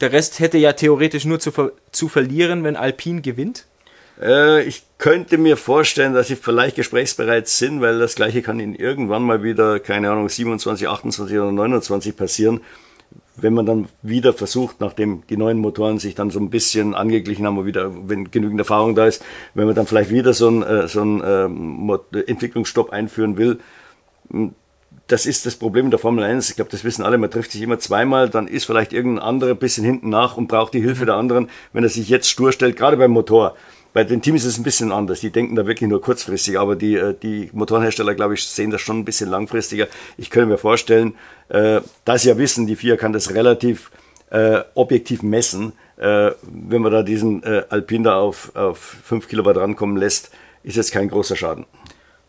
der Rest hätte ja theoretisch nur zu, ver zu verlieren, wenn Alpine gewinnt? Äh, ich könnte mir vorstellen, dass sie vielleicht gesprächsbereit sind, weil das gleiche kann ihnen irgendwann mal wieder, keine Ahnung, 27, 28 oder 29 passieren wenn man dann wieder versucht, nachdem die neuen Motoren sich dann so ein bisschen angeglichen haben wieder, wenn genügend Erfahrung da ist, wenn man dann vielleicht wieder so einen, äh, so einen ähm, Entwicklungsstopp einführen will, hm, das ist das Problem der Formel 1. Ich glaube, das wissen alle. Man trifft sich immer zweimal, dann ist vielleicht irgendein anderer bisschen hinten nach und braucht die Hilfe der anderen. Wenn er sich jetzt stur stellt, gerade beim Motor, bei den Teams ist es ein bisschen anders. Die denken da wirklich nur kurzfristig, aber die, äh, die Motorenhersteller, glaube ich, sehen das schon ein bisschen langfristiger. Ich könnte mir vorstellen, äh, da sie ja wissen, die FIA kann das relativ äh, objektiv messen. Wenn man da diesen Alpine da auf, auf 5 Kilowatt rankommen lässt, ist jetzt kein großer Schaden.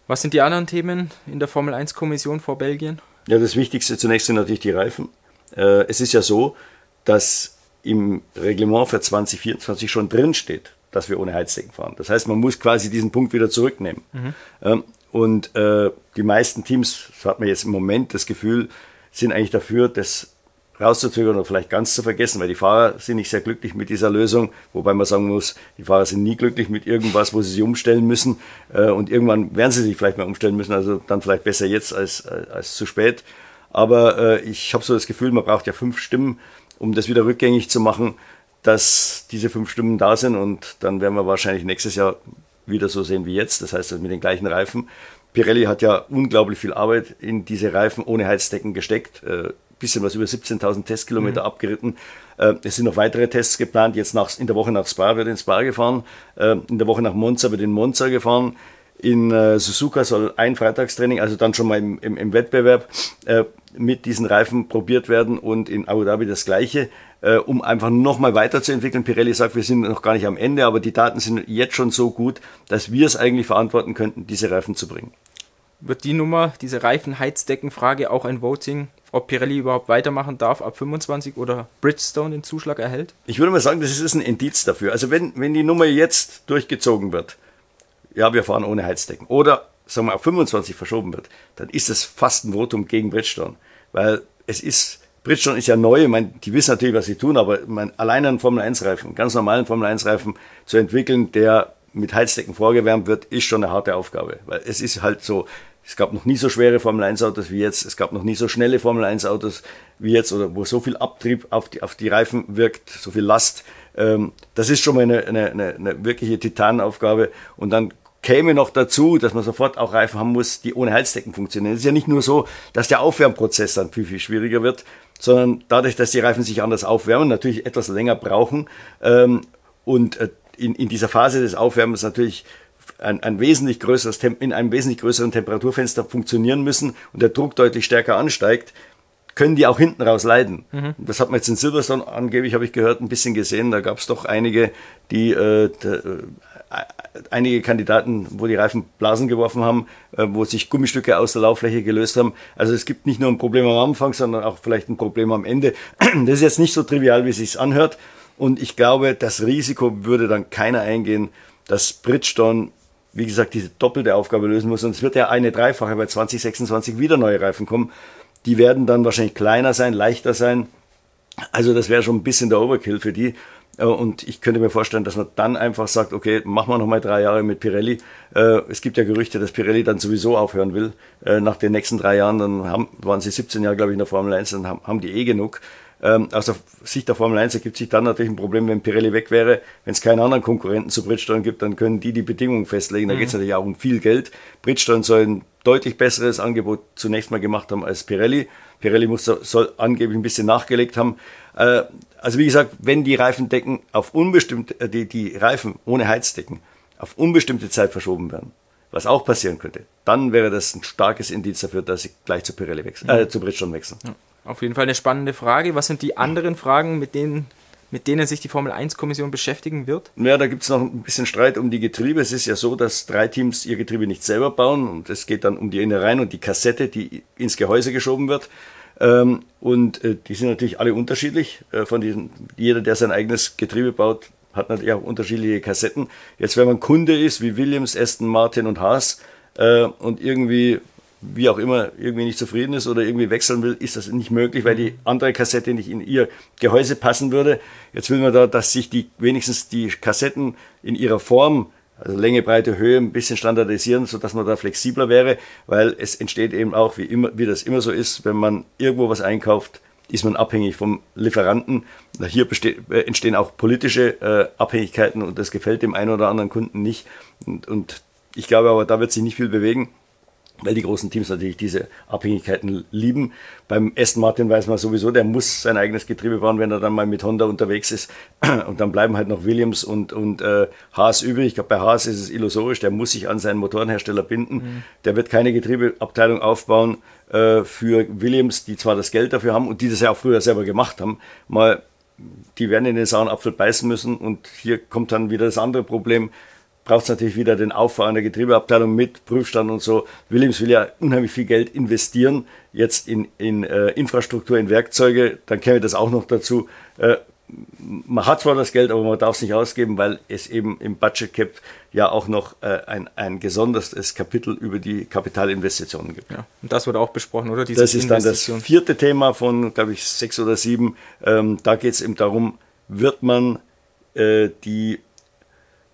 Was sind die anderen Themen in der Formel 1 Kommission vor Belgien? Ja, das Wichtigste zunächst sind natürlich die Reifen. Es ist ja so, dass im Reglement für 2024 schon drin steht, dass wir ohne Heizdecken fahren. Das heißt, man muss quasi diesen Punkt wieder zurücknehmen. Mhm. Und äh, die meisten Teams, so hat man jetzt im Moment das Gefühl, sind eigentlich dafür, das rauszuzögern oder vielleicht ganz zu vergessen, weil die Fahrer sind nicht sehr glücklich mit dieser Lösung, wobei man sagen muss, die Fahrer sind nie glücklich mit irgendwas, wo sie sich umstellen müssen äh, und irgendwann werden sie sich vielleicht mal umstellen müssen, also dann vielleicht besser jetzt als, als, als zu spät. Aber äh, ich habe so das Gefühl, man braucht ja fünf Stimmen, um das wieder rückgängig zu machen dass diese fünf Stimmen da sind und dann werden wir wahrscheinlich nächstes Jahr wieder so sehen wie jetzt, das heißt also mit den gleichen Reifen. Pirelli hat ja unglaublich viel Arbeit in diese Reifen ohne Heizdecken gesteckt, äh, bisschen was über 17.000 Testkilometer mhm. abgeritten. Äh, es sind noch weitere Tests geplant. Jetzt nach, in der Woche nach Spa wird in Spa gefahren, äh, in der Woche nach Monza wird in Monza gefahren. In äh, Suzuka soll ein Freitagstraining, also dann schon mal im, im, im Wettbewerb, äh, mit diesen Reifen probiert werden und in Abu Dhabi das gleiche äh, um einfach nochmal weiterzuentwickeln. Pirelli sagt, wir sind noch gar nicht am Ende, aber die Daten sind jetzt schon so gut, dass wir es eigentlich verantworten könnten, diese Reifen zu bringen. Wird die Nummer, diese Reifenheizdeckenfrage auch ein Voting, ob Pirelli überhaupt weitermachen darf ab 25 oder Bridgestone den Zuschlag erhält? Ich würde mal sagen, das ist ein Indiz dafür. Also wenn, wenn die Nummer jetzt durchgezogen wird, ja, wir fahren ohne Heizdecken. Oder sagen wir, auf 25 verschoben wird, dann ist es fast ein Votum gegen Bridgestone. Weil es ist, Bridgestone ist ja neu, ich meine, die wissen natürlich, was sie tun, aber mein, allein einen Formel-1-Reifen, einen ganz normalen Formel-1-Reifen zu entwickeln, der mit Heizdecken vorgewärmt wird, ist schon eine harte Aufgabe. Weil es ist halt so, es gab noch nie so schwere Formel-1-Autos wie jetzt. Es gab noch nie so schnelle Formel-1-Autos wie jetzt oder wo so viel Abtrieb auf die, auf die Reifen wirkt, so viel Last. Ähm, das ist schon mal eine, eine, eine, eine wirkliche Titanaufgabe. Und dann käme noch dazu, dass man sofort auch Reifen haben muss, die ohne Heizdecken funktionieren. Es ist ja nicht nur so, dass der Aufwärmprozess dann viel, viel schwieriger wird, sondern dadurch, dass die Reifen sich anders aufwärmen, natürlich etwas länger brauchen ähm, und äh, in, in dieser Phase des Aufwärmens natürlich ein, ein wesentlich größeres in einem wesentlich größeren Temperaturfenster funktionieren müssen und der Druck deutlich stärker ansteigt, können die auch hinten raus leiden. Mhm. Das hat man jetzt in Silverstone angeblich, habe ich gehört, ein bisschen gesehen. Da gab es doch einige, die äh, äh, einige Kandidaten, wo die Reifen Blasen geworfen haben, äh, wo sich Gummistücke aus der Lauffläche gelöst haben. Also es gibt nicht nur ein Problem am Anfang, sondern auch vielleicht ein Problem am Ende. Das ist jetzt nicht so trivial, wie es sich anhört. Und ich glaube, das Risiko würde dann keiner eingehen, dass Bridgestone wie gesagt, diese doppelte Aufgabe lösen muss. Und es wird ja eine dreifache bei 2026 wieder neue Reifen kommen. Die werden dann wahrscheinlich kleiner sein, leichter sein. Also das wäre schon ein bisschen der Overkill für die. Äh, und ich könnte mir vorstellen, dass man dann einfach sagt, okay, machen wir noch mal drei Jahre mit Pirelli. Äh, es gibt ja Gerüchte, dass Pirelli dann sowieso aufhören will. Äh, nach den nächsten drei Jahren, dann haben, waren sie 17 Jahre, glaube ich, in der Formel 1, dann haben die eh genug. Ähm, aus der Sicht der Formel 1 ergibt sich dann natürlich ein Problem, wenn Pirelli weg wäre. Wenn es keinen anderen Konkurrenten zu Bridgestone gibt, dann können die die Bedingungen festlegen. Da mhm. geht es natürlich auch um viel Geld. Bridgestone soll ein deutlich besseres Angebot zunächst mal gemacht haben als Pirelli. Pirelli muss, soll angeblich ein bisschen nachgelegt haben. Äh, also wie gesagt, wenn die Reifendecken auf unbestimmte, äh, die, die Reifen ohne Heizdecken auf unbestimmte Zeit verschoben werden, was auch passieren könnte, dann wäre das ein starkes Indiz dafür, dass sie gleich zu Pirelli wechseln, äh, zu Bridgestone wechseln. Ja. Auf jeden Fall eine spannende Frage. Was sind die anderen Fragen, mit denen, mit denen sich die Formel 1-Kommission beschäftigen wird? Ja, da gibt es noch ein bisschen Streit um die Getriebe. Es ist ja so, dass drei Teams ihr Getriebe nicht selber bauen und es geht dann um die Innereien und die Kassette, die ins Gehäuse geschoben wird. Ähm, und äh, die sind natürlich alle unterschiedlich. Äh, von diesen, jeder, der sein eigenes Getriebe baut, hat natürlich auch unterschiedliche Kassetten. Jetzt, wenn man Kunde ist, wie Williams, Aston Martin und Haas, äh, und irgendwie wie auch immer irgendwie nicht zufrieden ist oder irgendwie wechseln will, ist das nicht möglich, weil die andere Kassette nicht in ihr Gehäuse passen würde. Jetzt will man da, dass sich die wenigstens die Kassetten in ihrer Form, also Länge, Breite, Höhe, ein bisschen standardisieren, so dass man da flexibler wäre, weil es entsteht eben auch, wie immer, wie das immer so ist, wenn man irgendwo was einkauft, ist man abhängig vom Lieferanten. Hier besteht, äh, entstehen auch politische äh, Abhängigkeiten und das gefällt dem einen oder anderen Kunden nicht. Und, und ich glaube aber, da wird sich nicht viel bewegen weil die großen Teams natürlich diese Abhängigkeiten lieben. Beim Aston Martin weiß man sowieso, der muss sein eigenes Getriebe bauen, wenn er dann mal mit Honda unterwegs ist. Und dann bleiben halt noch Williams und, und äh, Haas übrig. Ich glaube, bei Haas ist es illusorisch, der muss sich an seinen Motorenhersteller binden. Mhm. Der wird keine Getriebeabteilung aufbauen äh, für Williams, die zwar das Geld dafür haben und die das ja auch früher selber gemacht haben. Mal, die werden in den sauren Apfel beißen müssen und hier kommt dann wieder das andere Problem braucht es natürlich wieder den Aufbau einer Getriebeabteilung mit Prüfstand und so. Williams will ja unheimlich viel Geld investieren, jetzt in, in äh, Infrastruktur, in Werkzeuge. Dann käme das auch noch dazu. Äh, man hat zwar das Geld, aber man darf es nicht ausgeben, weil es eben im Budget Cap ja auch noch äh, ein, ein gesondertes Kapitel über die Kapitalinvestitionen gibt. Ja, und das wird auch besprochen, oder? Dieses das ist dann das vierte Thema von, glaube ich, sechs oder sieben. Ähm, da geht es eben darum, wird man äh, die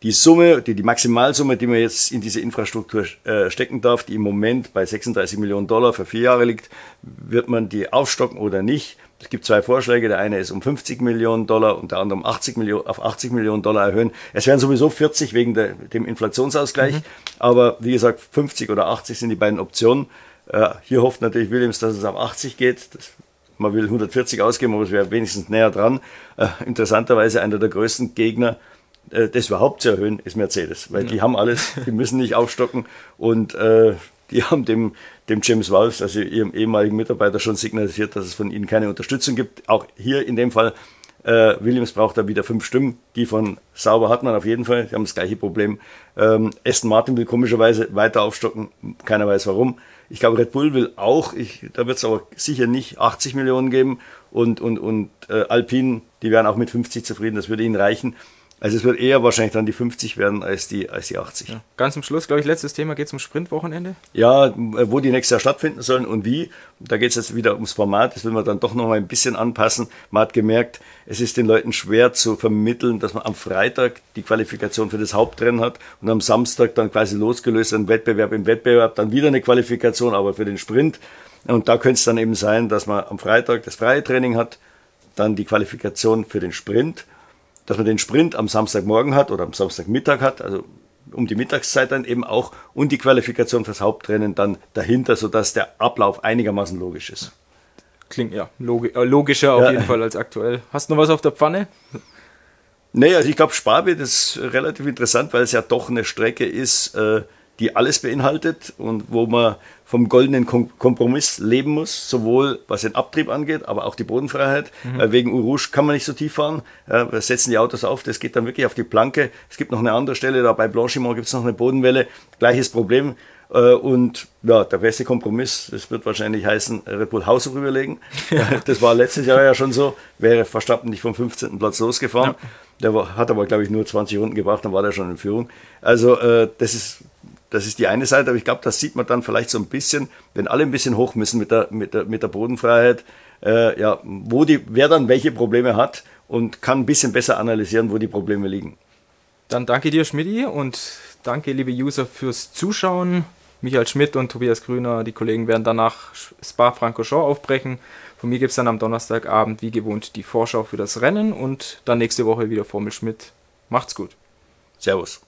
die Summe, die, die Maximalsumme, die man jetzt in diese Infrastruktur äh, stecken darf, die im Moment bei 36 Millionen Dollar für vier Jahre liegt, wird man die aufstocken oder nicht? Es gibt zwei Vorschläge. Der eine ist um 50 Millionen Dollar und der andere um 80 Millionen, auf 80 Millionen Dollar erhöhen. Es wären sowieso 40 wegen der, dem Inflationsausgleich. Mhm. Aber wie gesagt, 50 oder 80 sind die beiden Optionen. Äh, hier hofft natürlich Williams, dass es auf 80 geht. Das, man will 140 ausgeben, aber es wäre wenigstens näher dran. Äh, interessanterweise einer der größten Gegner äh, das überhaupt zu erhöhen, ist Mercedes, weil ja. die haben alles, die müssen nicht aufstocken und äh, die haben dem, dem James Walsh, also ihrem ehemaligen Mitarbeiter, schon signalisiert, dass es von ihnen keine Unterstützung gibt. Auch hier in dem Fall, äh, Williams braucht da wieder fünf Stimmen, die von Sauber hat man auf jeden Fall, die haben das gleiche Problem. Ähm, Aston Martin will komischerweise weiter aufstocken, keiner weiß warum. Ich glaube, Red Bull will auch, ich, da wird es aber sicher nicht 80 Millionen geben und, und, und äh, Alpine, die wären auch mit 50 zufrieden, das würde ihnen reichen. Also es wird eher wahrscheinlich dann die 50 werden als die, als die 80. Ja. Ganz zum Schluss, glaube ich, letztes Thema geht es um Sprintwochenende. Ja, wo die nächstes Jahr stattfinden sollen und wie. Da geht es jetzt wieder ums Format. Das will man dann doch noch mal ein bisschen anpassen. Man hat gemerkt, es ist den Leuten schwer zu vermitteln, dass man am Freitag die Qualifikation für das Hauptrennen hat und am Samstag dann quasi losgelöst ein Wettbewerb im Wettbewerb, dann wieder eine Qualifikation, aber für den Sprint. Und da könnte es dann eben sein, dass man am Freitag das freie Training hat, dann die Qualifikation für den Sprint dass man den Sprint am Samstagmorgen hat oder am Samstagmittag hat, also um die Mittagszeit dann eben auch und die Qualifikation fürs Hauptrennen dann dahinter, sodass der Ablauf einigermaßen logisch ist. Klingt ja äh, logischer auf ja. jeden Fall als aktuell. Hast du noch was auf der Pfanne? Nee, also ich glaube, Sparbe, das ist relativ interessant, weil es ja doch eine Strecke ist, äh, die alles beinhaltet und wo man vom goldenen Kompromiss leben muss, sowohl was den Abtrieb angeht, aber auch die Bodenfreiheit. Mhm. Äh, wegen Urush kann man nicht so tief fahren. Äh, wir setzen die Autos auf, das geht dann wirklich auf die Planke. Es gibt noch eine andere Stelle, da bei Blanchimont gibt es noch eine Bodenwelle. Gleiches Problem. Äh, und ja, der beste Kompromiss, das wird wahrscheinlich heißen, Red Bull Haus rüberlegen. Das war letztes Jahr ja schon so. Wäre Verstappen nicht vom 15. Platz losgefahren. Ja. Der hat aber, glaube ich, nur 20 Runden gebracht, dann war der schon in Führung. Also das ist das ist die eine Seite, aber ich glaube, das sieht man dann vielleicht so ein bisschen, wenn alle ein bisschen hoch müssen mit der, mit der, mit der Bodenfreiheit, äh, ja, wo die, wer dann welche Probleme hat und kann ein bisschen besser analysieren, wo die Probleme liegen. Dann danke dir, Schmidti, und danke, liebe User, fürs Zuschauen. Michael Schmidt und Tobias Grüner, die Kollegen werden danach Spa-Francorchamps aufbrechen. Von mir gibt es dann am Donnerstagabend wie gewohnt die Vorschau für das Rennen und dann nächste Woche wieder Formel Schmidt. Macht's gut. Servus.